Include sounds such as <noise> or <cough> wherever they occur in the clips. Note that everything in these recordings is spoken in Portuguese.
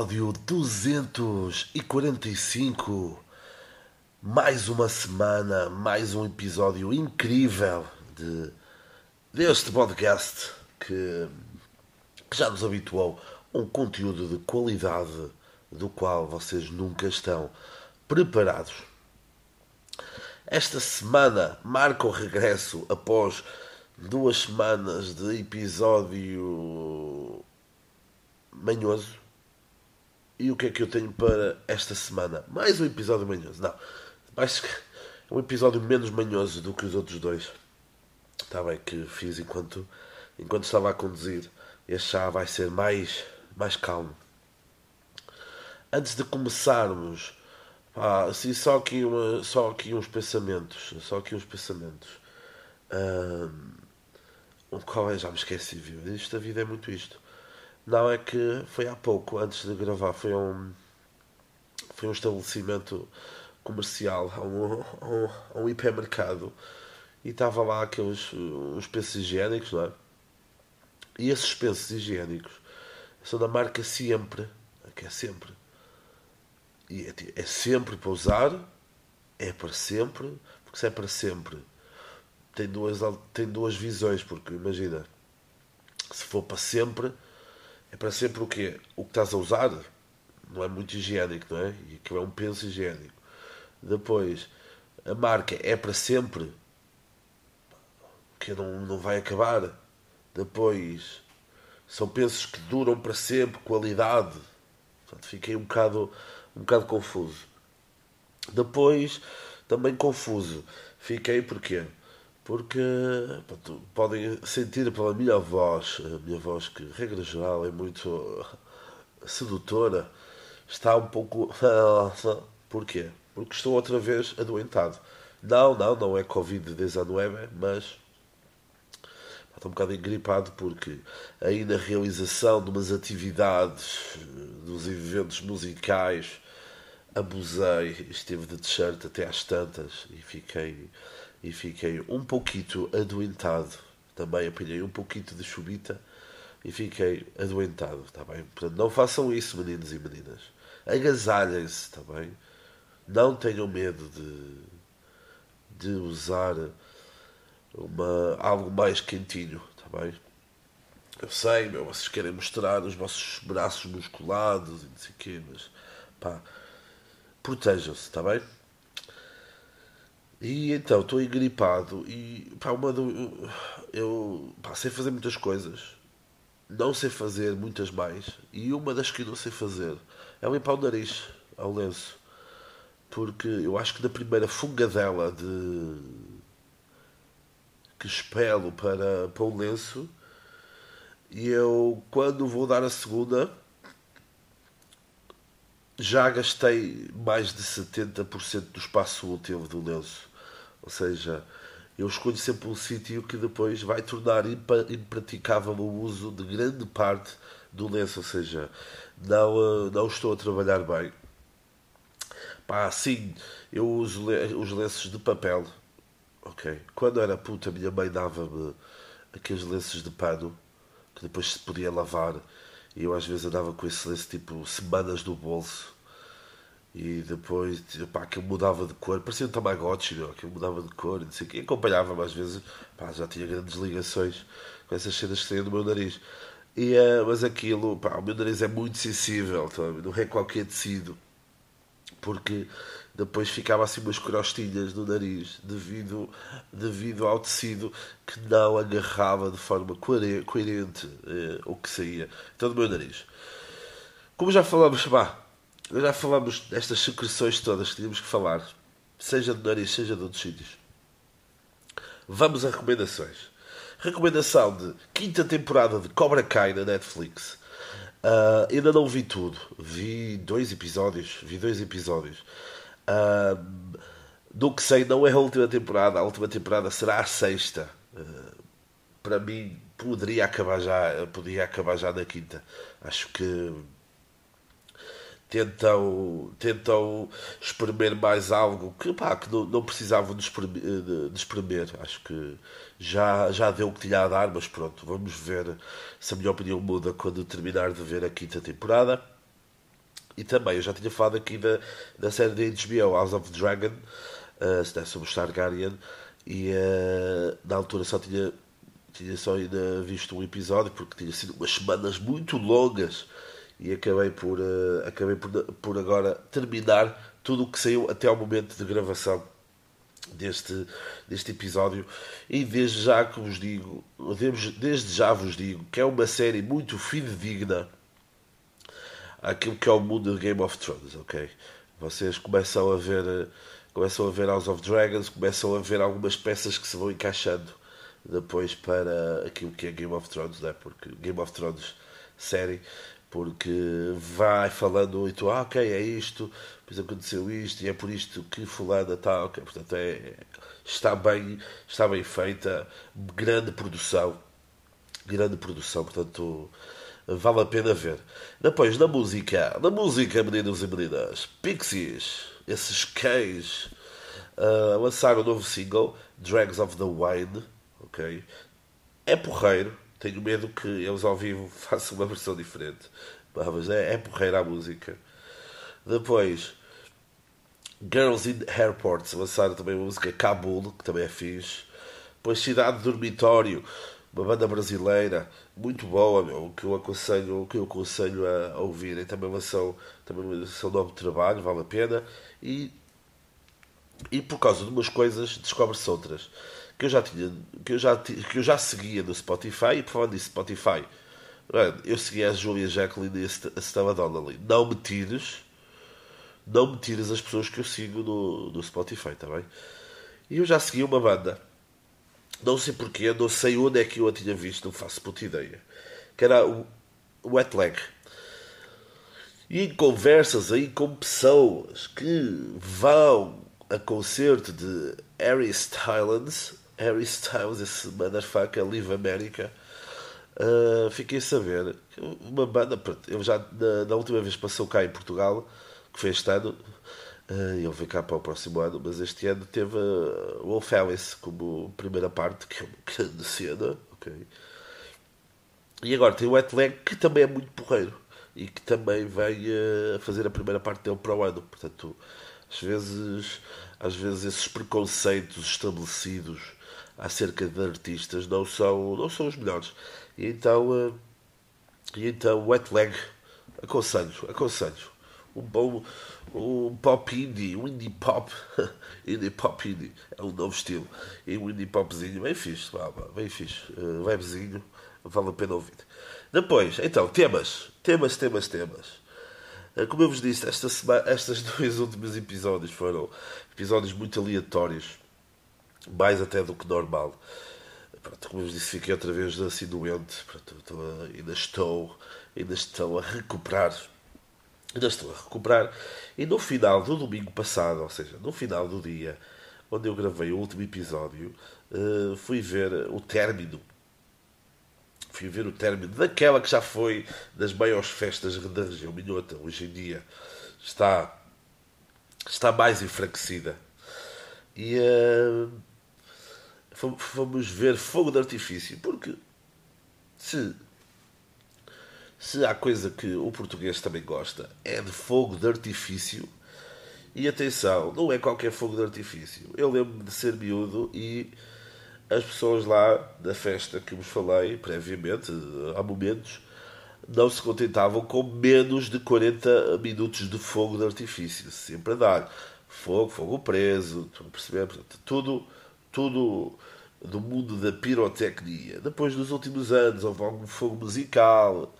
Episódio 245. Mais uma semana, mais um episódio incrível de, deste podcast que, que já nos habituou a um conteúdo de qualidade do qual vocês nunca estão preparados. Esta semana marca o regresso após duas semanas de episódio manhoso. E o que é que eu tenho para esta semana? Mais um episódio manhoso. Não, mais um episódio menos manhoso do que os outros dois. Está bem que fiz enquanto, enquanto estava a conduzir. Este já vai ser mais, mais calmo. Antes de começarmos, pá, assim, só, aqui uma, só aqui uns pensamentos. Só aqui uns pensamentos. Um, qual é? Já me esqueci, viu? Isto, a vida é muito isto. Não, é que foi há pouco, antes de gravar, foi um, foi um estabelecimento comercial, a um, um, um hipermercado, e estava lá aqueles uns pensos higiênicos, não é? E esses pensos higiênicos são da marca Sempre, que é sempre. E é, é sempre para usar, é para sempre, porque se é para sempre, tem duas, tem duas visões, porque imagina, se for para sempre é para sempre o quê? O que estás a usar não é muito higiênico, não é? E aquilo é um penso higiênico. Depois, a marca é para sempre, que não, não vai acabar. Depois, são pensos que duram para sempre, qualidade. Portanto, fiquei um bocado, um bocado confuso. Depois, também confuso. Fiquei porquê? Porque pronto, podem sentir pela minha voz, a minha voz que, regra geral, é muito sedutora, está um pouco. <laughs> Porquê? Porque estou outra vez adoentado. Não, não, não é Covid-19, mas estou um bocado engripado porque aí na realização de umas atividades, dos eventos musicais, abusei, estive de t-shirt até às tantas e fiquei e fiquei um pouquito adoentado. Também apanhei um pouquito de chubita e fiquei adoentado, está bem? Portanto, não façam isso, meninos e meninas. Agasalhem-se, está bem? Não tenham medo de, de usar uma, algo mais quentinho, está bem? Eu sei, meu, vocês querem mostrar os vossos braços musculados e não sei o quê, mas pá, protejam-se, está bem? E então, estou engripado e pá, uma do, eu pá, sei fazer muitas coisas, não sei fazer muitas mais, e uma das que não sei fazer é limpar o nariz ao lenço. Porque eu acho que na primeira fungadela de que espelo para, para o lenço, e eu quando vou dar a segunda já gastei mais de 70% do espaço útil do lenço. Ou seja, eu escolho sempre um sítio que depois vai tornar impraticável o uso de grande parte do lenço, ou seja, não, eh, não estou a trabalhar bem. Pá, sim, eu uso os lenços de papel, ok? Quando era puta, minha mãe dava-me aqueles lenços de pano que depois se podia lavar e eu às vezes andava com esse lenço tipo semanas no bolso e depois, pá, aquilo mudava de cor, parecia um Tamagotchi, meu, aquilo mudava de cor, não sei o quê. Acompanhava-me às vezes, pá, já tinha grandes ligações com essas cenas que do meu nariz. E, uh, mas aquilo, pá, o meu nariz é muito sensível, tá? não é qualquer tecido, porque depois ficava assim umas crostinhas no nariz devido, devido ao tecido que não agarrava de forma coerente uh, o que saía. Então, do meu nariz. Como já falamos, pá, já falamos destas secreções todas que tínhamos que falar, seja de nariz, seja de outros sítios. Vamos a recomendações. Recomendação de quinta temporada de Cobra Kai na Netflix. Uh, ainda não vi tudo. Vi dois episódios. Vi dois episódios. Uh, do que sei, não é a última temporada. A última temporada será a sexta. Uh, para mim, poderia acabar já. Podia acabar já na quinta. Acho que tentam, tentam espremer mais algo que, pá, que não, não precisavam de espremer, de, espremer. Acho que já, já deu o que tinha a dar, mas pronto, vamos ver se a minha opinião muda quando terminar de ver a quinta temporada. E também, eu já tinha falado aqui da, da série da HBO, House of Dragon, uh, sobre o Targaryen, e uh, na altura só tinha, tinha só ainda visto um episódio, porque tinha sido umas semanas muito longas, e acabei por, uh, acabei por, por agora terminar tudo o que saiu até ao momento de gravação deste, deste episódio. E desde já que vos digo, desde já vos digo que é uma série muito fidedigna àquilo que é o mundo de Game of Thrones, ok? Vocês começam a ver começam a ver House of Dragons, começam a ver algumas peças que se vão encaixando depois para aquilo que é Game of Thrones, né? porque Game of Thrones série, porque vai falando e tu, ah, ok, é isto, depois aconteceu isto e é por isto que fulana está, ok, portanto é, está bem, está bem feita, grande produção, grande produção, portanto vale a pena ver. Depois, na música, na música, meninos e meninas, Pixies, esses cães, uh, lançaram um novo single, Drags of the Wine, ok? É porreiro, tenho medo que eles ao vivo <laughs> façam uma versão diferente, mas é, é porreiro a música. Depois, Girls in Airports, lançaram também a música Kabul, que também é fixe. Depois, Cidade Dormitório, uma banda brasileira muito boa, meu, que eu aconselho, que eu aconselho a, a ouvirem. Também lançou, também lançou novo trabalho, vale a pena. E, e por causa de umas coisas, descobre-se outras. Que eu já tinha, que eu já, que eu já seguia no Spotify, e por falar nisso, Spotify, eu seguia a Julia Jacqueline e a Stella Donnelly. Não me tires, não me tires as pessoas que eu sigo no, no Spotify, tá bem? E eu já segui uma banda não sei porquê, não sei onde é que eu a tinha visto, não faço puta ideia. Que era o Wet Leg. E em conversas aí com pessoas que vão a concerto de Harry Styles, Harry Styles, esse motherfucker, Live America, uh, fiquei a saber que uma banda, eu já na, na última vez passou cá em Portugal, que foi este ano, Uh, ele vem cá para o próximo ano, mas este ano teve uh, Wolf Alice como primeira parte, que é uma grande cena, ok? E agora tem o Wet que também é muito porreiro e que também vem uh, fazer a primeira parte dele para o ano. Portanto, às vezes, às vezes esses preconceitos estabelecidos acerca de artistas não são, não são os melhores. E então, uh, e então Wet Leg, aconselho, aconselho um bom um pop indie, um indie pop, <laughs> indie pop indie, é um novo estilo. E um indie popzinho bem fixe, bem fixe, webzinho, vale a pena ouvir. Depois, então, temas, temas, temas, temas. Uh, como eu vos disse, esta semana, estes <laughs> dois últimos episódios foram episódios muito aleatórios, mais até do que normal. Pronto, como eu disse, fiquei outra vez assim doente, pronto, estou, ainda estou, ainda estou a recuperar ainda estou a recuperar. E no final do domingo passado, ou seja, no final do dia onde eu gravei o último episódio, uh, fui ver o término. Fui ver o término daquela que já foi das maiores festas da região minhota. Hoje em dia está, está mais enfraquecida. E uh, fomos ver fogo de artifício, porque se se há coisa que o português também gosta, é de fogo de artifício. E atenção, não é qualquer fogo de artifício. Eu lembro-me de ser miúdo e as pessoas lá da festa que vos falei previamente, há momentos, não se contentavam com menos de 40 minutos de fogo de artifício. Sempre a dar fogo, fogo preso, perceber? tudo, tudo do mundo da pirotecnia. Depois, nos últimos anos, houve algum fogo musical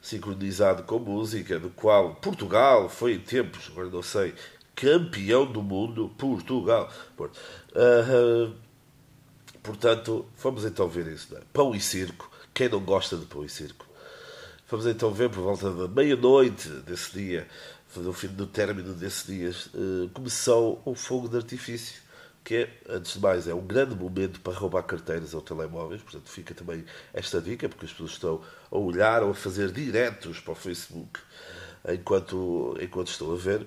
sincronizado com música, do qual Portugal foi em tempos, agora não sei, campeão do mundo, Portugal. Uh, portanto, vamos então ver isso. Né? Pão e circo. Quem não gosta de pão e circo? Vamos então ver por volta da meia-noite desse dia, no fim do término desse dia, uh, começou o fogo de artifício que é, antes de mais, é um grande momento para roubar carteiras ou telemóveis, portanto fica também esta dica, porque as pessoas estão a olhar ou a fazer diretos para o Facebook enquanto, enquanto estão a ver.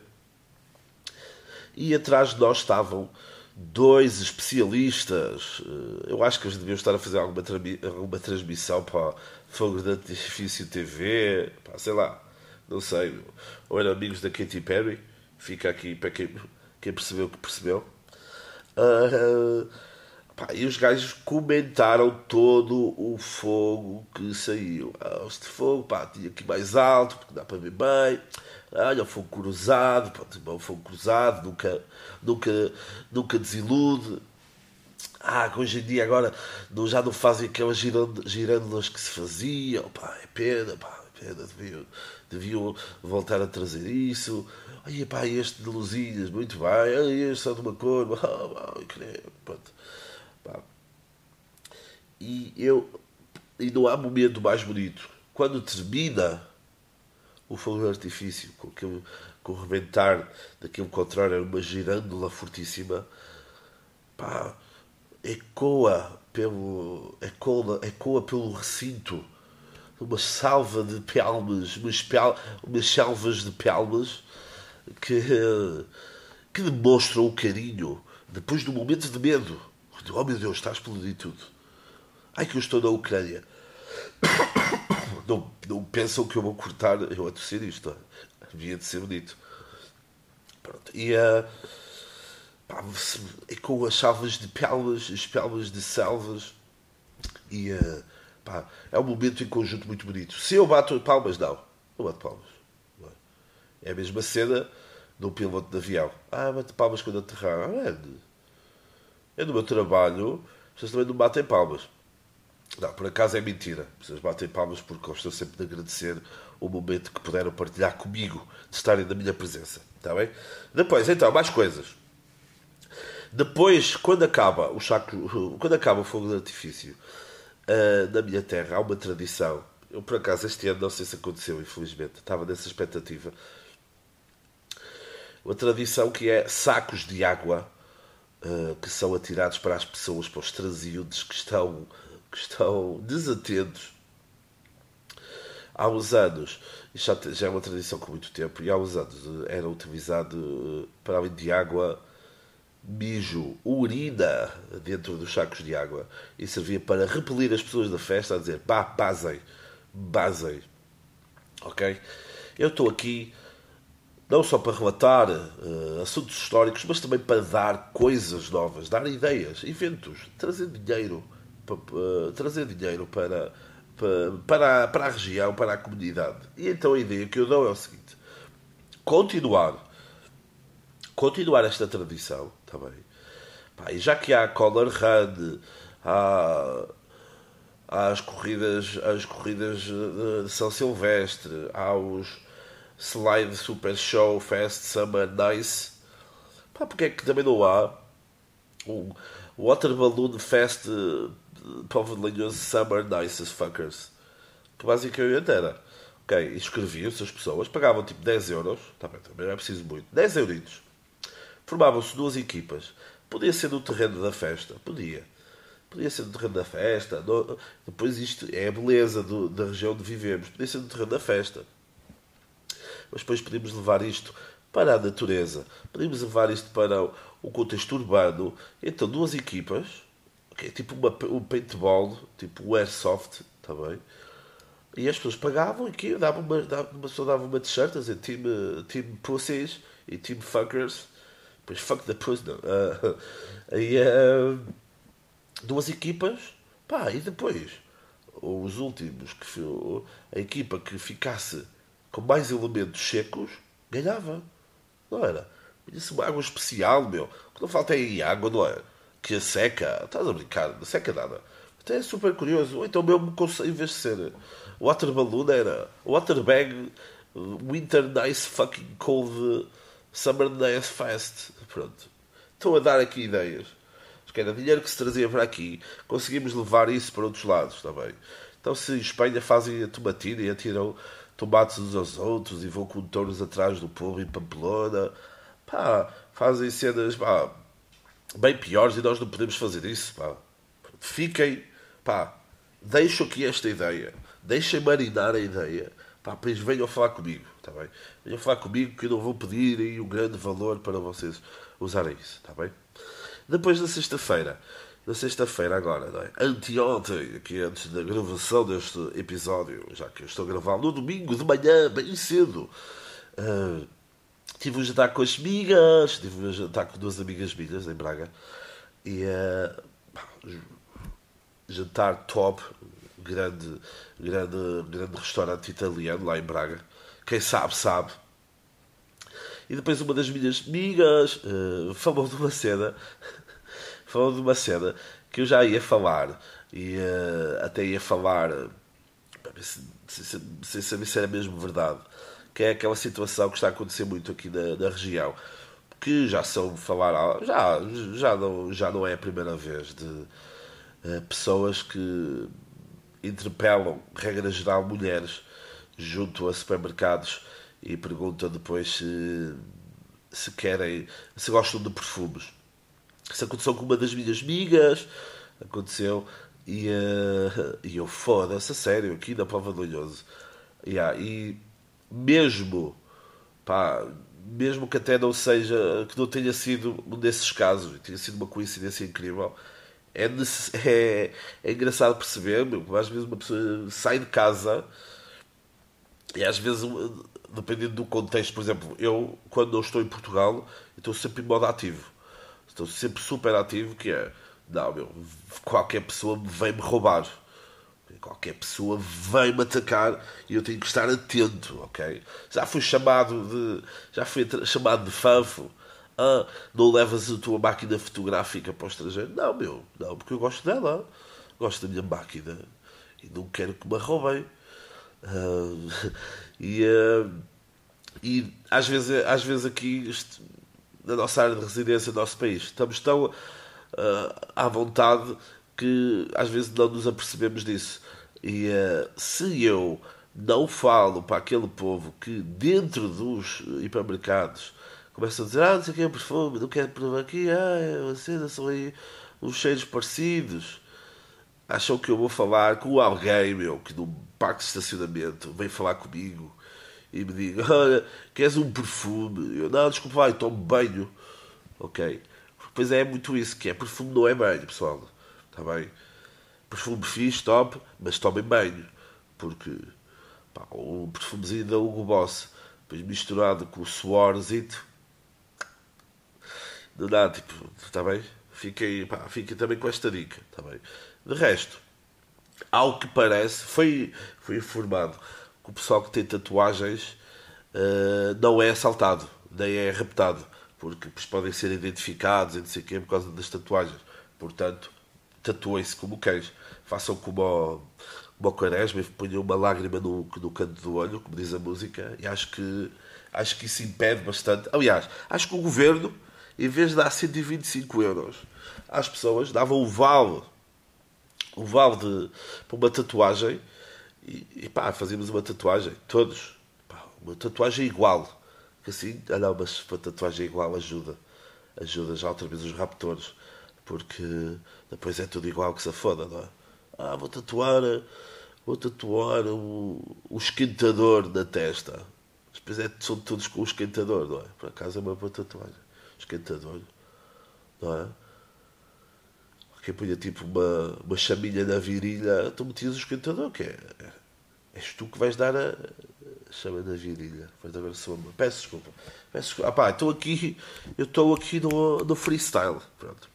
E atrás de nós estavam dois especialistas. Eu acho que eles deviam estar a fazer alguma, alguma transmissão para Fogo de Artifício TV, sei lá, não sei, ou eram amigos da Katy Perry, fica aqui para quem, quem percebeu que percebeu. Uh, pá, e os gajos comentaram todo o fogo que saiu. Ah, este fogo, pá, tinha aqui mais alto, porque dá para ver bem. Olha, o fogo cruzado, pá, o fogo cruzado nunca, nunca, nunca desilude. Ah, hoje em dia agora não, já não fazem aquelas girândolas que se faziam. Pá, é pena, pá, é pena, deviam, deviam voltar a trazer isso. Ai, pá, este de luzinhas, muito bem. Ai, este só de uma cor. <laughs> Ah, pronto. Pá. E eu. E não há momento mais bonito. Quando termina o fogo de artifício, com, aquele, com o rebentar daquele contrário, era uma girândola fortíssima. Pá, ecoa pelo, ecoa, ecoa pelo recinto uma salva de palmas, umas, pel, umas selvas de palmas que, que demonstram o carinho depois do momento de medo. Oh meu Deus, está a explodir tudo. Ai que eu estou na Ucrânia. <coughs> Não, não pensam que eu vou cortar eu a torcer isto. Havia de ser bonito. Pronto. E uh, com as salvas de pelmas, as pelmas de selvas. E uh, pá, é um momento em conjunto muito bonito. Se eu bato palmas, não. Não bato palmas. É a mesma cena do piloto de avião. Ah, bate palmas quando aterrar. Ah, é, é no meu trabalho, vocês também não batem palmas. Não, por acaso é mentira. Vocês batem palmas porque gostam sempre de agradecer o momento que puderam partilhar comigo, de estarem na minha presença. Está bem? Depois, então, mais coisas. Depois, quando acaba o <laughs> quando acaba o fogo de artifício uh, na minha terra, há uma tradição. Eu, por acaso, este ano, não sei se aconteceu, infelizmente, estava nessa expectativa. Uma tradição que é sacos de água uh, que são atirados para as pessoas, para os transeuntes que estão, que estão desatentos. Há uns anos, isto já é uma tradição com muito tempo, e há uns anos eh, era utilizado, para além de água, mijo, urina dentro dos sacos de água e servia para repelir as pessoas da festa a dizer pá, basem, basem. Ok? Eu estou aqui não só para relatar uh, assuntos históricos, mas também para dar coisas novas, dar ideias, eventos, trazer dinheiro, para, uh, trazer dinheiro para, para, para, a, para a região, para a comunidade. E então a ideia que eu dou é o seguinte: continuar, continuar esta tradição também. Pá, e já que há Color Run, há, as corridas, as corridas de São Silvestre, há os Slide Super Show Fest Summer Nice. Pá, porque é que também não há um Water Balloon Fest Povo de Linhoso Summer Nice Fuckers? Que basicamente era. Ok, inscreviam-se as pessoas, pagavam tipo 10 euros, tá bem, também não é preciso muito, 10 euritos. Formavam-se duas equipas. Podia ser no terreno da festa, podia. Podia ser no terreno da festa. No... Depois isto é a beleza do, da região onde vivemos. Podia ser no terreno da festa mas depois podemos levar isto para a natureza, podemos levar isto para o contexto urbano. Então, duas equipas, okay, tipo uma, um paintball, tipo o airsoft, também. Tá e as pessoas pagavam aqui, davam uma, davam, uma pessoa dava uma t-shirt a dizer team, team Pussies e Team Fuckers. Depois fuck the pussy, não. Uh, <laughs> e, uh, duas equipas, pá, e depois os últimos, que a equipa que ficasse com mais elementos secos, ganhava. Não era? Isso uma água especial, meu. O que não falta é água, não é? Que a seca. Estás a brincar, não seca nada. Até é super curioso. Ou então mesmo, em vez de ser water balloon, era water bag winter nice fucking cold summer nice fast. Pronto. Estou a dar aqui ideias. Que era dinheiro que se trazia para aqui. Conseguimos levar isso para outros lados também. Então se em Espanha fazem a tomatina e atiram tomates uns aos outros e vão com touros atrás do povo em Pamplona. Pá, fazem cenas pá, bem piores e nós não podemos fazer isso. Pá. Fiquem, pá, deixo aqui esta ideia, deixem marinar a ideia. Pá, depois venham falar comigo, tá bem? Venham falar comigo que eu não vou pedir aí um grande valor para vocês usarem isso, tá bem? Depois da sexta-feira, na sexta-feira agora, não é? Anteontem, aqui antes da gravação deste episódio, já que eu estou a gravar no domingo de manhã, bem cedo, uh, tive um jantar com as amigas, tive um jantar com duas amigas minhas em Braga, e uh, jantar top, grande, grande, grande restaurante italiano lá em Braga. Quem sabe, sabe. E depois uma das minhas amigas uh, falou de uma cena, falou de uma cena que eu já ia falar e uh, até ia falar sem saber se era mesmo verdade, que é aquela situação que está a acontecer muito aqui na, na região, que já são falar já já não já não é a primeira vez de uh, pessoas que interpelam regra geral mulheres junto a supermercados e pergunta depois se, se querem, se gostam de perfumes. Isso aconteceu com uma das minhas amigas, aconteceu, e, uh, e eu foda-se, sério, aqui na prova do olhoso. Yeah, e mesmo, pá, mesmo que até não seja, que não tenha sido um desses casos, tenha sido uma coincidência incrível, é, <laughs> é, é engraçado perceber, meu, às vezes uma pessoa sai de casa e às vezes dependendo do contexto, por exemplo, eu quando não estou em Portugal, estou sempre em modo ativo. Estou sempre super ativo, que é, não, meu, qualquer pessoa vem me roubar. Qualquer pessoa vem me atacar e eu tenho que estar atento, ok? Já fui chamado de. Já fui chamado de fanfo. Ah, não levas a tua máquina fotográfica para o estrangeiro? Não, meu, não, porque eu gosto dela. Gosto da minha máquina e não quero que me roubem. Uh, <laughs> e, uh, e às vezes, às vezes aqui, na nossa área de residência, no nosso país, estamos tão uh, à vontade que às vezes não nos apercebemos disso. E se eu não falo para aquele povo que dentro dos hipermercados começam a dizer ah, não sei é perfume, não quero provar aqui, ah, vocês são aí uns cheiros parecidos. Acham que eu vou falar com alguém, meu, que num parque de estacionamento vem falar comigo e me diga, <laughs> olha, queres um perfume? Eu, não, desculpa, vai, tomo banho. Ok? Pois é, é muito isso, que é perfume não é banho, pessoal. Está bem? Perfume fixe, top, mas tomem banho. Porque, pá, um perfumezinho da Hugo Boss, depois misturado com o suorzito, não dá, tipo, está bem? Fiquem, pá, fiquem também com esta dica, está bem? De resto, ao que parece, foi, foi informado que o pessoal que tem tatuagens uh, não é assaltado, nem é raptado, porque podem ser identificados e não sei quê por causa das tatuagens. Portanto, tatuem-se como queres. Façam como o, o Quaresma e ponham uma lágrima no, no canto do olho, como diz a música, e acho que, acho que isso impede bastante. Aliás, acho que o governo, em vez de dar 125 euros às pessoas, dava o vale o vale para uma tatuagem e, e pá, fazíamos uma tatuagem, todos. Pá, uma tatuagem igual. Assim, ah não, mas para tatuagem igual ajuda. Ajuda já outra vez os raptores. Porque depois é tudo igual que se foda, não é? Ah, vou tatuar, vou tatuar o, o esquentador na testa. Depois é, são todos com o esquentador, não é? Por acaso é uma boa tatuagem. Esquentador, não é? Que punha tipo uma, uma chaminha na virilha, tu metias o esquentador, que é, és tu que vais dar a, chama na virilha. Vais dar a sua Peço desculpa. Peço desculpa. Ah, pá, estou aqui, eu estou aqui no, no freestyle. Pronto.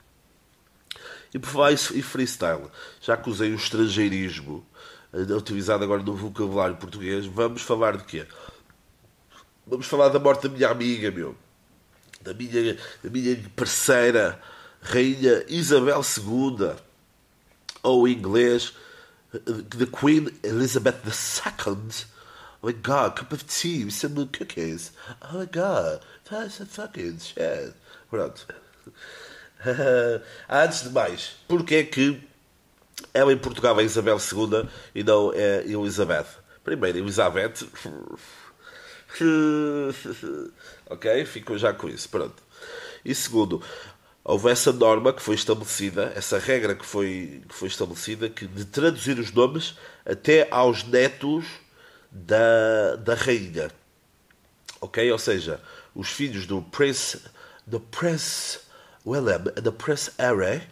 E por falar em freestyle, já que usei o estrangeirismo eh, utilizado agora no vocabulário português, vamos falar de quê? Vamos falar da morte da minha amiga, meu. Da minha, da minha parceira Rainha Isabel II, ou em inglês, The Queen Elizabeth II. Oh my god, cup of tea with some cookies. Oh my god, that's a fucking shit. Pronto. <laughs> Antes de mais, porque é que ela em Portugal é Isabel II e não é Elizabeth? Primeiro, Elizabeth. <laughs> ok? Ficou já com isso. Pronto. E segundo, houve essa norma que foi estabelecida, essa regra que foi, que foi estabelecida, que de traduzir os nomes até aos netos da, da rainha. Ok? Ou seja, os filhos do Prince, do Prince William and the Prince Harry,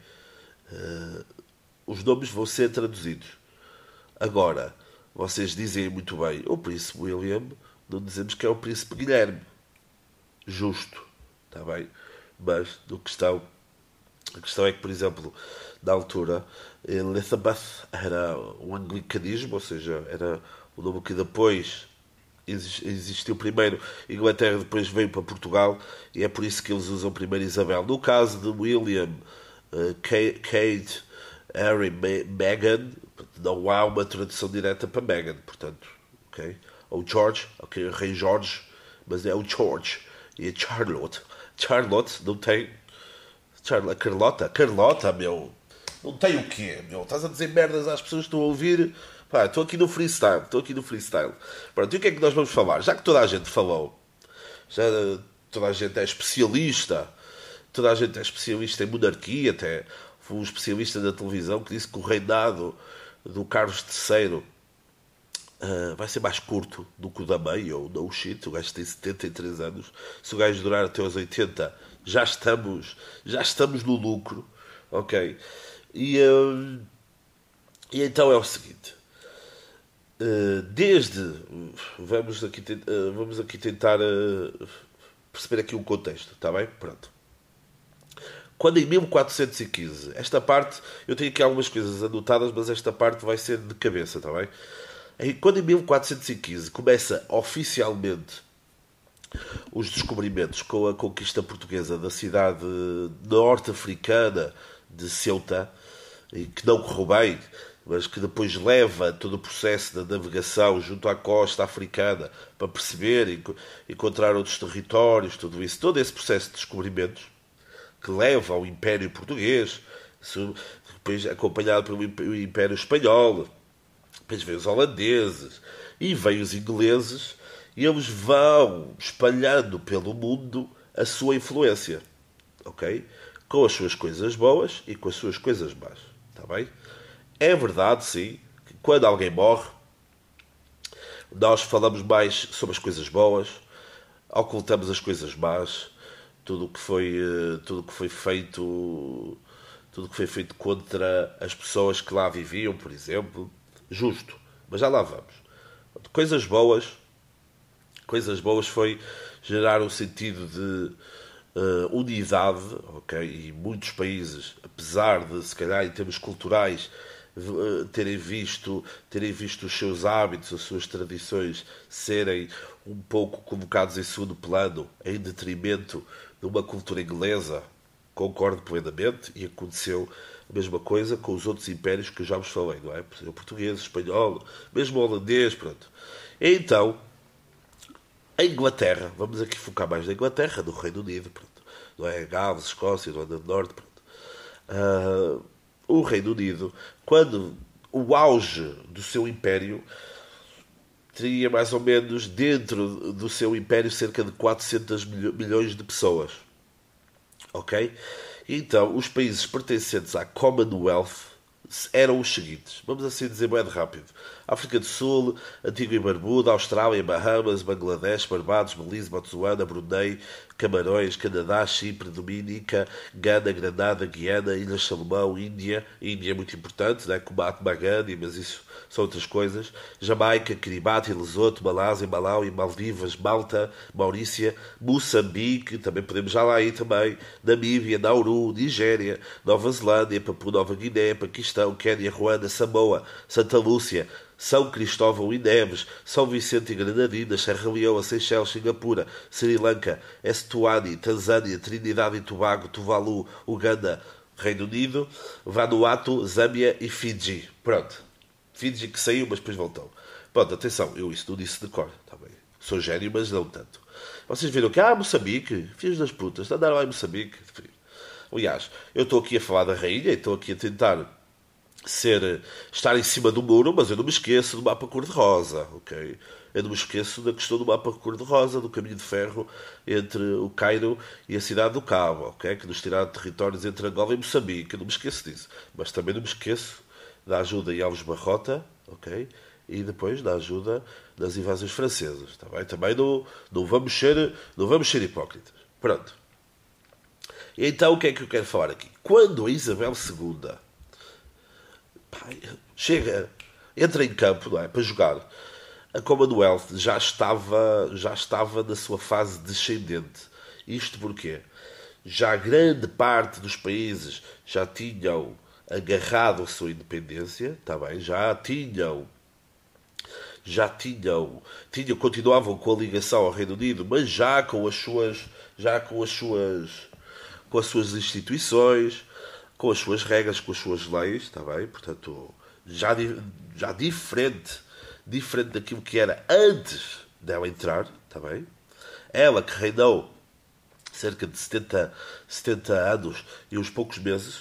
Uh, os nomes vão ser traduzidos. Agora, vocês dizem muito bem o Príncipe William, não dizemos que é o Príncipe Guilherme. Justo, está bem? Mas, no questão, a questão é que, por exemplo, na altura, Elizabeth era o anglicanismo, ou seja, era o nome que depois existiu primeiro Inglaterra, depois veio para Portugal, e é por isso que eles usam primeiro Isabel. No caso de William, uh, Kate, Harry, Meghan, não há uma tradução direta para Meghan, portanto, ok? Ou George, ok, Rei George, mas é o George e a Charlotte. Charlotte não tem. Charlotte, Carlota, Carlota, meu. Não tem o quê, meu? Estás a dizer merdas às pessoas que estão a ouvir. Pá, estou aqui no freestyle, estou aqui no freestyle. Pronto, e o que é que nós vamos falar? Já que toda a gente falou, já toda a gente é especialista, toda a gente é especialista em monarquia, até foi um especialista da televisão que disse que o reinado do Carlos III uh, vai ser mais curto do que o da mãe, ou no shit, o gajo tem 73 anos. Se o gajo durar até aos 80, já estamos, já estamos no lucro, ok? E, uh, e então é o seguinte. Uh, desde vamos aqui, vamos aqui tentar perceber aqui um contexto, está bem? Pronto. Quando em 1415, esta parte, eu tenho aqui algumas coisas anotadas, mas esta parte vai ser de cabeça, está bem? Quando em 1415 começa oficialmente os descobrimentos com a conquista portuguesa da cidade norte-africana de Ceuta, que não correu bem, mas que depois leva todo o processo da navegação junto à costa africana para perceber e encontrar outros territórios, tudo isso, todo esse processo de descobrimentos, que leva ao Império Português, depois acompanhado pelo Império Espanhol, depois vem os holandeses e vem os ingleses, e eles vão espalhando pelo mundo a sua influência, ok? Com as suas coisas boas e com as suas coisas más, está bem? É verdade, sim, que quando alguém morre, nós falamos mais sobre as coisas boas, ocultamos as coisas más, tudo que foi eh, tudo que foi feito tudo que foi feito contra as pessoas que lá viviam, por exemplo, justo, mas já lá vamos. Coisas boas, coisas boas foi gerar um sentido de uh, unidade, ok? E muitos países, apesar de se calhar em termos culturais uh, terem visto terem visto os seus hábitos, as suas tradições serem um pouco colocados em segundo plano, em detrimento de uma cultura inglesa, concordo plenamente, e aconteceu a mesma coisa com os outros impérios que já vos falei, não é? O português, o espanhol, mesmo holandês, pronto. Então, a Inglaterra, vamos aqui focar mais na Inglaterra, no Reino Unido, pronto. Não é? Gales, Escócia, Irlanda do Norte, pronto. Uh, o Reino Unido, quando o auge do seu império teria mais ou menos dentro do seu império cerca de 400 milhões de pessoas. Ok? Então, os países pertencentes à Commonwealth eram os seguintes. Vamos assim dizer bem rápido. África do Sul, Antigua e Barbuda, Austrália, Bahamas, Bangladesh, Barbados, Belize, Botsuana, Brunei, Camarões, Canadá, Chipre, Dominica, Gana, Granada, Guiana, Ilhas Salomão, Índia. Índia é muito importante, né? Magani, mas isso são outras coisas. Jamaica, Kiribati, Lesoto, Malásia, Malau e Maldivas, Malta, Maurícia, Moçambique, também podemos já lá ir também, Namíbia, Nauru, Nigéria, Nova Zelândia, Papua Nova Guiné, Paquistão, Quênia, Ruanda, Samoa, Santa Lúcia, são Cristóvão e Neves, São Vicente e Granadinas, Serra Leoa, Seychelles, Singapura, Sri Lanka, Estuani, Tanzânia, Trinidade e Tobago, Tuvalu, Uganda, Reino Unido, Vanuatu, Zâmbia e Fiji. Pronto. Fiji que saiu, mas depois voltou. Pronto, atenção, eu isso não disse de cor, tá bem. Sou gênio, mas não tanto. Vocês viram que, ah, Moçambique, filhos das putas, andaram lá em Moçambique. Aliás, eu estou aqui a falar da rainha e estou aqui a tentar ser, estar em cima do muro, mas eu não me esqueço do mapa cor-de-rosa, ok? Eu não me esqueço da questão do mapa cor-de-rosa, do caminho de ferro entre o Cairo e a cidade do Cabo, ok? Que nos tiraram territórios entre Angola e Moçambique, eu não me esqueço disso. Mas também não me esqueço da ajuda em Alves Barrota, ok? E depois da ajuda das invasões francesas, está bem? Também não, não, vamos ser, não vamos ser hipócritas. Pronto. Então o que é que eu quero falar aqui? Quando a Isabel II pá, chega, entra em campo é, para jogar, a Commonwealth já estava, já estava na sua fase descendente. Isto porque já grande parte dos países já tinham agarrado a sua independência, tá bem? já tinham já tinham, tinham continuavam com a ligação ao Reino Unido, mas já com as suas já com as suas com as suas instituições, com as suas regras, com as suas leis, está bem? Portanto, já já diferente diferente daquilo que era antes dela entrar, está bem? Ela que reinou cerca de 70, 70 anos e uns poucos meses,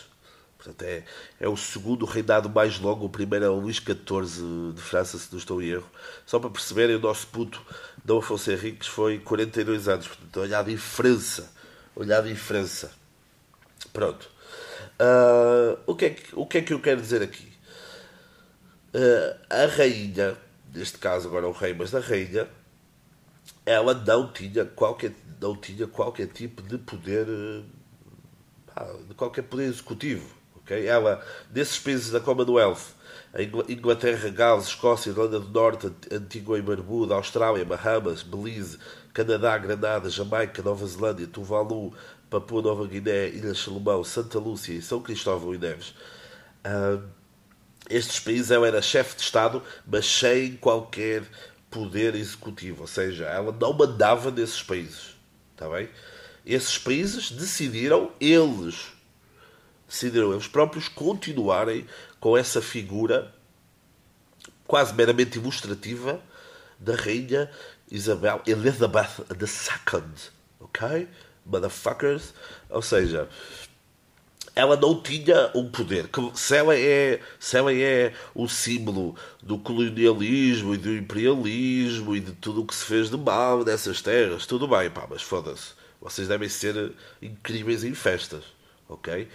Portanto, é, é o segundo reinado mais longo. O primeiro é o Luís XIV de França, se não estou em erro. Só para perceberem, o nosso puto Dom Afonso Henriques foi 42 anos. Portanto, olha a diferença. Olha a diferença. Pronto. Uh, o, que é que, o que é que eu quero dizer aqui? Uh, a rainha, neste caso agora o rei, mas a rainha, ela não tinha qualquer, não tinha qualquer tipo de poder, ah, de qualquer poder executivo Okay? Ela, desses países da Commonwealth, Inglaterra, Gales, Escócia, Irlanda do Norte, Antigua e Barbuda, Austrália, Bahamas, Belize, Canadá, Granada, Jamaica, Nova Zelândia, Tuvalu, Papua Nova Guiné, Ilha Salomão, Santa Lúcia e São Cristóvão e Neves. Uh, estes países ela era chefe de Estado, mas sem qualquer poder executivo, ou seja, ela não mandava nesses países. Está bem? Esses países decidiram eles decidiram eles próprios continuarem com essa figura quase meramente ilustrativa da rainha Isabel Elizabeth II, ok? Motherfuckers. Ou seja, ela não tinha um poder. Se ela é, se ela é o símbolo do colonialismo e do imperialismo e de tudo o que se fez de mal nessas terras, tudo bem, pá, mas foda-se. Vocês devem ser incríveis em festas, ok?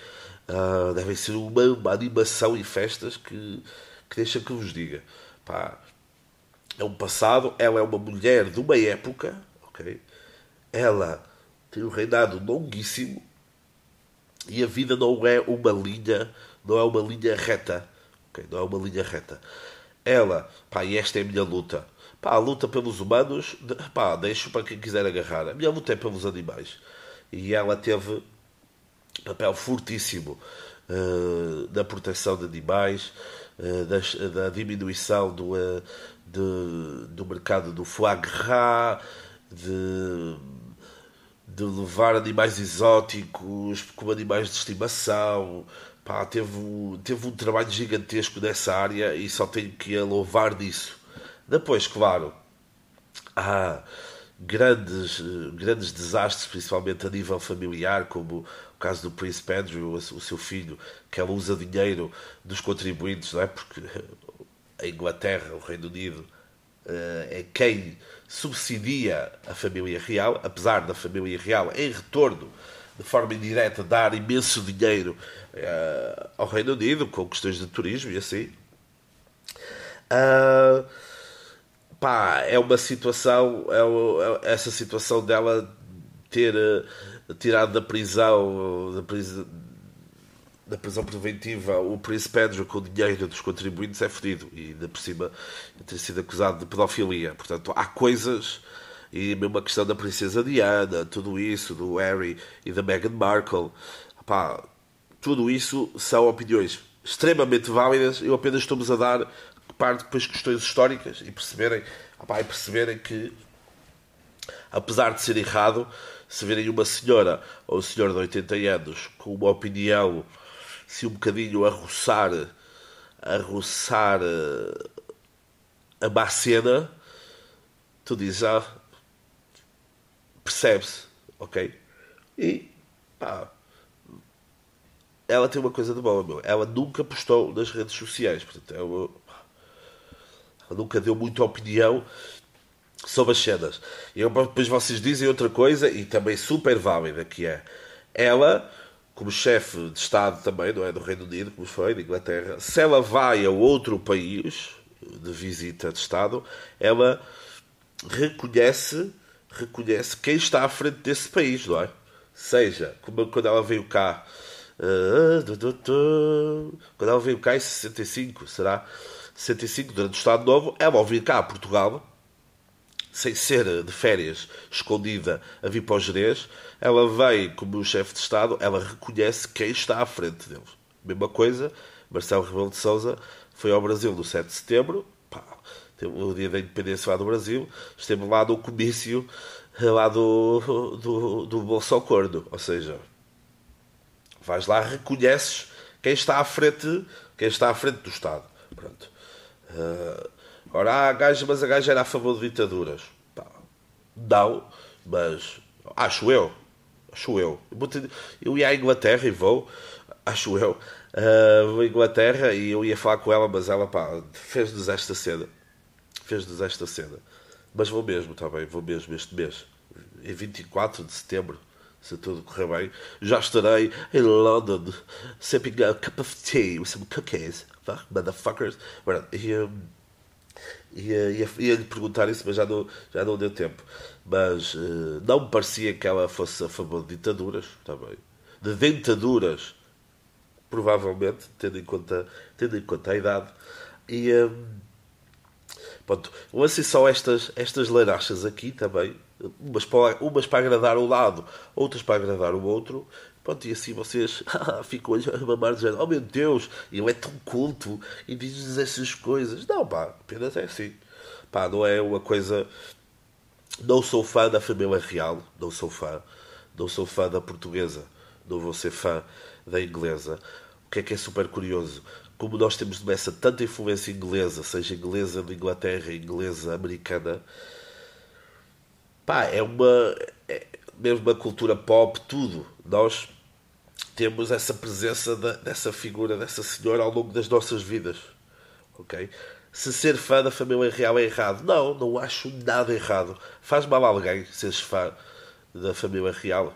Uh, devem ser uma, uma, animação e festas que, que deixa que vos diga. Pá, é um passado, ela é uma mulher de uma época, ok? Ela tem um reinado longuíssimo e a vida não é uma linha, não é uma linha reta, ok? Não é uma linha reta. Ela, pá, e esta é a minha luta. Pá, a luta pelos humanos, pá, deixo para quem quiser agarrar. A minha luta é pelos animais. E ela teve papel fortíssimo uh, na proteção de animais, uh, da, da, diminuição do, uh, de, do mercado do foie gras, de, de levar animais exóticos como animais de estimação. Pá, teve, teve um trabalho gigantesco nessa área e só tenho que a louvar disso. Depois, claro, há grandes, grandes desastres, principalmente a nível familiar, como o caso do Príncipe Andrew, o seu filho, que ela usa dinheiro dos contribuintes, não é? Porque <laughs> a Inglaterra, o Reino Unido, é quem subsidia a família real, apesar da família real, em retorno, de forma indireta, dar imenso dinheiro uh, ao Reino Unido, com questões de turismo e assim. Uh, pá, é uma situação, é, é, essa situação dela ter uh, tirado da prisão, da prisão, da prisão preventiva o Príncipe Pedro com o dinheiro dos contribuintes é fodido e ainda por cima ter sido acusado de pedofilia. Portanto, há coisas e mesmo a questão da Princesa Diana, tudo isso, do Harry e da Meghan Markle, pá, tudo isso são opiniões extremamente válidas. Eu apenas estou-vos a dar parte depois questões históricas e perceberem, opa, e perceberem que, apesar de ser errado, se verem uma senhora ou um senhor de 80 anos com uma opinião se um bocadinho a roçar, a roçar eh, a má cena, tu dizes, ah, percebe-se, ok? E, pá, ela tem uma coisa de boa, meu. Ela nunca postou nas redes sociais, portanto, é uma, nunca deu muita opinião sobre as cenas. E depois vocês dizem outra coisa e também super válida, que é ela, como chefe de Estado também, não é do Reino Unido, como foi, da Inglaterra, se ela vai a outro país de visita de Estado, ela reconhece, reconhece quem está à frente desse país, não é? seja como quando ela veio cá. Uh, quando ela veio cá em 65, será? 65, durante o Estado Novo, ela ao vir cá a Portugal, sem ser de férias, escondida a vir para o Jerez, ela vem como chefe de Estado, ela reconhece quem está à frente deles. Mesma coisa, Marcelo Rebelo de Souza foi ao Brasil no 7 de setembro, pá, o dia da independência lá do Brasil, esteve lá no comício lá do, do, do Acordo. Ou seja, vais lá, reconheces quem está à frente, quem está à frente do Estado. Pronto. Uh, ora, a gaja, mas a gaja era a favor de ditaduras. Pá, não, mas acho eu. Acho eu. Eu ia à Inglaterra e vou, acho eu, uh, vou à Inglaterra e eu ia falar com ela, mas ela pá, fez-nos esta cena. Fez-nos esta cena. Mas vou mesmo, está bem, vou mesmo este mês. Em 24 de setembro, se tudo correr bem, já estarei em London, sipping a cup of tea with some cookies. Fuck, motherfuckers. E, um, ia, ia, ia, lhe perguntar isso, mas já não, já não deu tempo. Mas uh, não me parecia que ela fosse a favor de ditaduras, também. De dentaduras, provavelmente, tendo em conta, tendo em conta a idade. E. Um, Pronto, vão assim só estas, estas larachas aqui também, umas para, umas para agradar um lado, outras para agradar o outro. Pronto, e assim vocês <laughs> ficam a mamar dizendo: Oh meu Deus, ele é tão culto e diz-nos essas coisas. Não, pá, apenas é assim. Pá, não é uma coisa. Não sou fã da família real, não sou fã. Não sou fã da portuguesa, não vou ser fã da inglesa. O que é que é super curioso? como nós temos nessa tanta influência inglesa, seja inglesa de Inglaterra, inglesa americana, pá, é uma. É, mesmo uma cultura pop, tudo. Nós temos essa presença da, dessa figura, dessa senhora ao longo das nossas vidas. Ok? Se ser fã da família real é errado. Não, não acho nada errado. Faz mal a alguém seres fã da família real?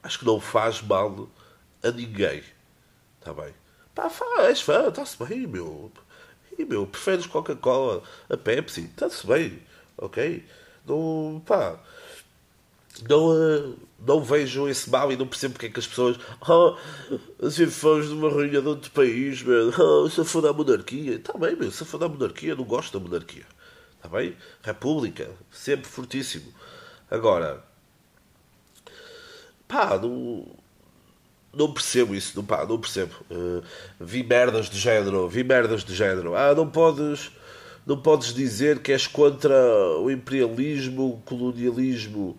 Acho que não faz mal a ninguém. Está bem? Pá, faz, fã, está-se bem, meu. E, meu, preferes Coca-Cola a Pepsi? Está-se bem, ok? Não, pá. Não, uh, não vejo esse mal e não percebo porque é que as pessoas. Oh, ser fãs de uma rainha de outro país, meu. Oh, se for da monarquia. Está bem, meu. Se for da monarquia, não gosto da monarquia. Está bem? República, sempre fortíssimo. Agora, pá, não não percebo isso, não, pá, não percebo. Uh, vi merdas de género, vi merdas de género. Ah, não podes, não podes dizer que és contra o imperialismo, o colonialismo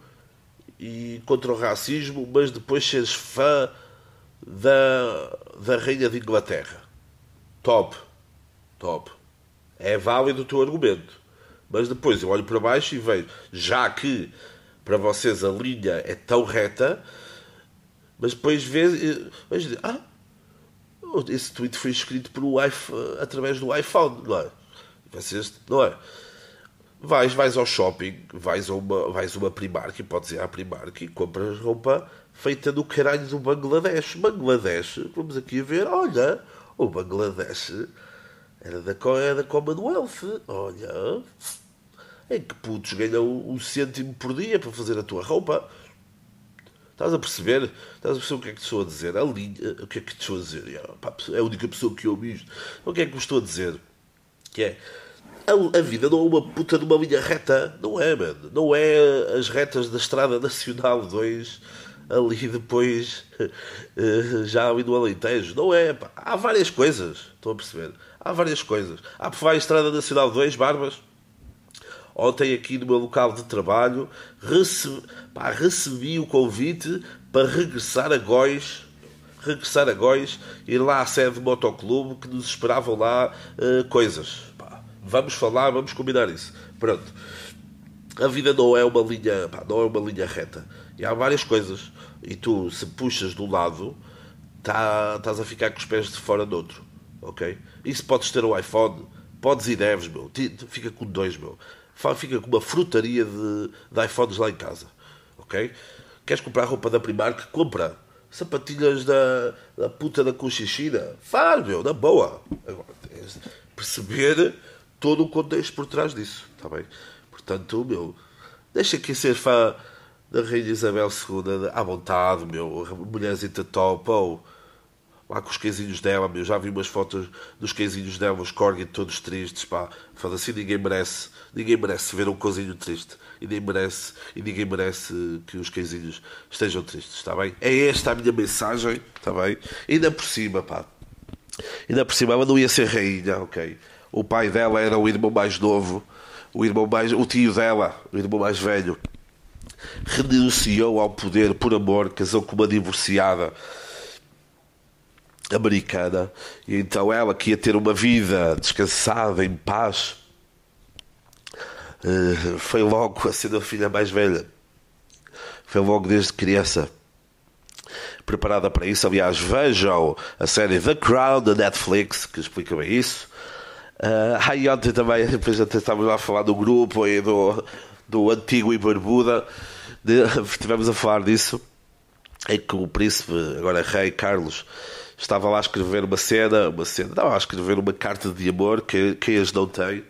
e contra o racismo, mas depois seres fã da, da Rainha de Inglaterra. Top, top. É válido o teu argumento. Mas depois eu olho para baixo e vejo, já que para vocês a linha é tão reta, mas depois vês. Mas, ah, esse tweet foi escrito pelo através do iPhone, não é? Vocês, não é? Vais, vais ao shopping, vais a uma, vais a uma Primark, podes ir à Primark e compras roupa feita no caralho do Bangladesh. Bangladesh, vamos aqui ver, olha, o Bangladesh era da, era da Commonwealth, olha, em que putos ganham um cêntimo por dia para fazer a tua roupa. Estás a perceber? Estás a perceber o que é que estou a dizer? A linha, o que é que estou a dizer? É a única pessoa que ouve isto. O que é que eu estou a dizer? Que é. A, a, vida não é uma puta de uma linha reta. Não é, mano. Não é as retas da Estrada Nacional 2 ali depois <laughs> eh, já ali no Alentejo. Não é. Pá. Há várias coisas. Estão a perceber? Há várias coisas. Há por vai Estrada Nacional 2, Barbas. Ontem, aqui no meu local de trabalho, recebi, pá, recebi o convite para regressar a Góis, regressar a Góis, ir lá à sede do motoclube que nos esperavam lá uh, coisas. Vamos falar, vamos combinar isso. Pronto. A vida não é uma linha, pá, não é uma linha reta. E há várias coisas. E tu, se puxas de um lado, tá, estás a ficar com os pés de fora do outro. Ok? Isso podes ter um iPhone, podes e deves, meu. Fica com dois, meu fica com uma frutaria de, de iPhones lá em casa. Ok? Queres comprar roupa da Primark? Compra. Sapatilhas da, da puta da Conchichina? Faz, meu, na boa. Agora, perceber todo o contexto por trás disso. Está bem? Portanto, meu, deixa aqui ser fã da Rainha Isabel II à vontade, meu. Mulherzita top, oh. Lá com os quezinhos dela, meu. Já vi umas fotos dos quezinhos dela, os corgi todos tristes, pá. Fala assim, ninguém merece. Ninguém merece ver um cozinho triste. E ninguém merece, e ninguém merece que os quezinhos estejam tristes, está bem? É esta a minha mensagem, está bem? Ainda por cima, pá. Ainda por cima, ela não ia ser rainha, ok? O pai dela era o irmão mais novo, o irmão mais, o tio dela, o irmão mais velho, renunciou ao poder por amor, casou com uma divorciada americana, e então ela que ia ter uma vida descansada, em paz, eh, foi logo a ser a filha mais velha, foi logo desde criança preparada para isso. Aliás, vejam a série The Crown da Netflix, que explica bem isso. Uh, aí <laughs> ontem também, depois até estávamos lá a falar do grupo e do, do antigo barbuda, de, <laughs> estivemos a falar disso, em que o príncipe, agora rei Carlos, estava lá a escrever uma cena, uma cena, estava a escrever uma carta de amor que quem as não tem,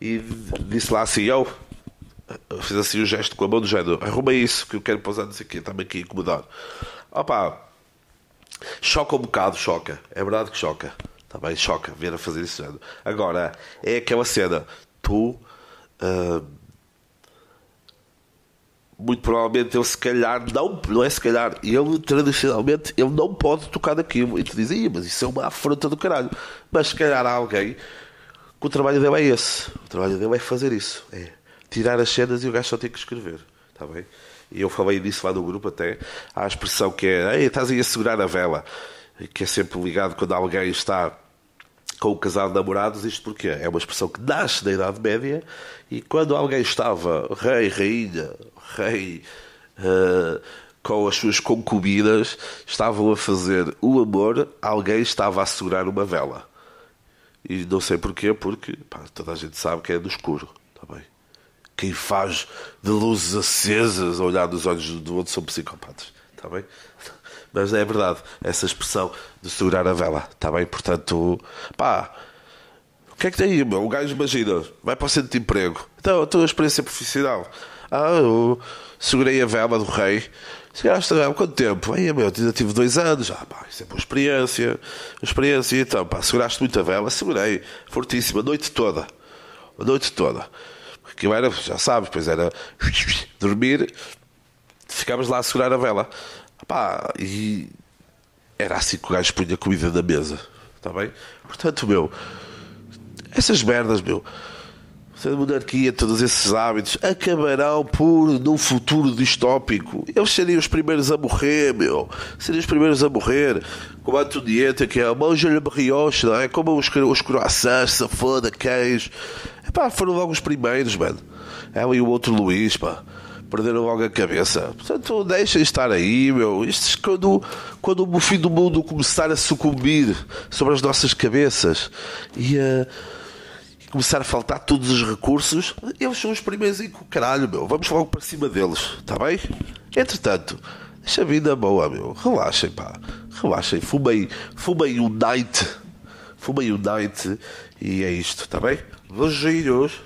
e disse lá assim, eu fiz assim o um gesto com a mão do género, arruma isso que eu quero pousar, não sei o quê, está-me aqui a incomodar. Opa, choca um bocado, choca. É verdade que choca. Está bem, choca ver a fazer isso. Agora, é aquela cena. Tu. Uh, muito provavelmente ele se calhar não, não é se calhar, ele tradicionalmente ele não pode tocar naquilo. E tu dizes, mas isso é uma afronta do caralho. Mas se calhar há alguém que o trabalho dele é esse. O trabalho dele é fazer isso. É tirar as cenas e o gajo só tem que escrever. Está bem? e eu falei disso lá no grupo até, há a expressão que é, Ei, estás aí a segurar a vela, que é sempre ligado quando alguém está com o casal de namorados, isto porque é uma expressão que nasce da Idade Média, e quando alguém estava rei, rainha, rei, uh, com as suas concubinas, estavam a fazer o amor, alguém estava a segurar uma vela. E não sei porquê, porque pá, toda a gente sabe que é no escuro, está bem? quem faz de luzes acesas olhar nos olhos do outro são psicopatas. Está bem? Mas é verdade, essa expressão de segurar a vela. Está bem? Portanto, pá, o que é que tem aí, meu? O gajo imagina, vai para o centro de emprego. Então, a tua experiência profissional. Ah, eu segurei a vela do rei. Chegaste há quanto tempo? Aí, meu, ainda tive dois anos. Ah, pá, isso é boa experiência. Experiência, então, pá, seguraste muito a vela? Segurei, fortíssima, a noite toda. A noite toda. Aquilo era, já sabes, pois era dormir, ficámos lá a segurar a vela. Pá, e era assim que o gajo punha comida na mesa. Está bem? Portanto, meu, essas merdas, meu, essa monarquia, todos esses hábitos acabarão por, num futuro distópico. Eles seriam os primeiros a morrer, meu. Seriam os primeiros a morrer. Como a Antonieta, que é manja-lhe brioche, não é? Como os, os croissants, safona, queijo. Epá, foram logo os primeiros, mano. Ela e o outro Luís, pá. Perderam logo a cabeça. Portanto, deixem estar aí, meu. Isto quando, quando o fim do mundo começar a sucumbir sobre as nossas cabeças e a. começar a faltar todos os recursos, eles são os primeiros em caralho, meu. Vamos logo para cima deles, está bem? Entretanto, deixa a vida boa, meu. Relaxem, pá. Relaxem. Fumem, fumem um night. Fumem um night e é isto, está bem? Beijinhos.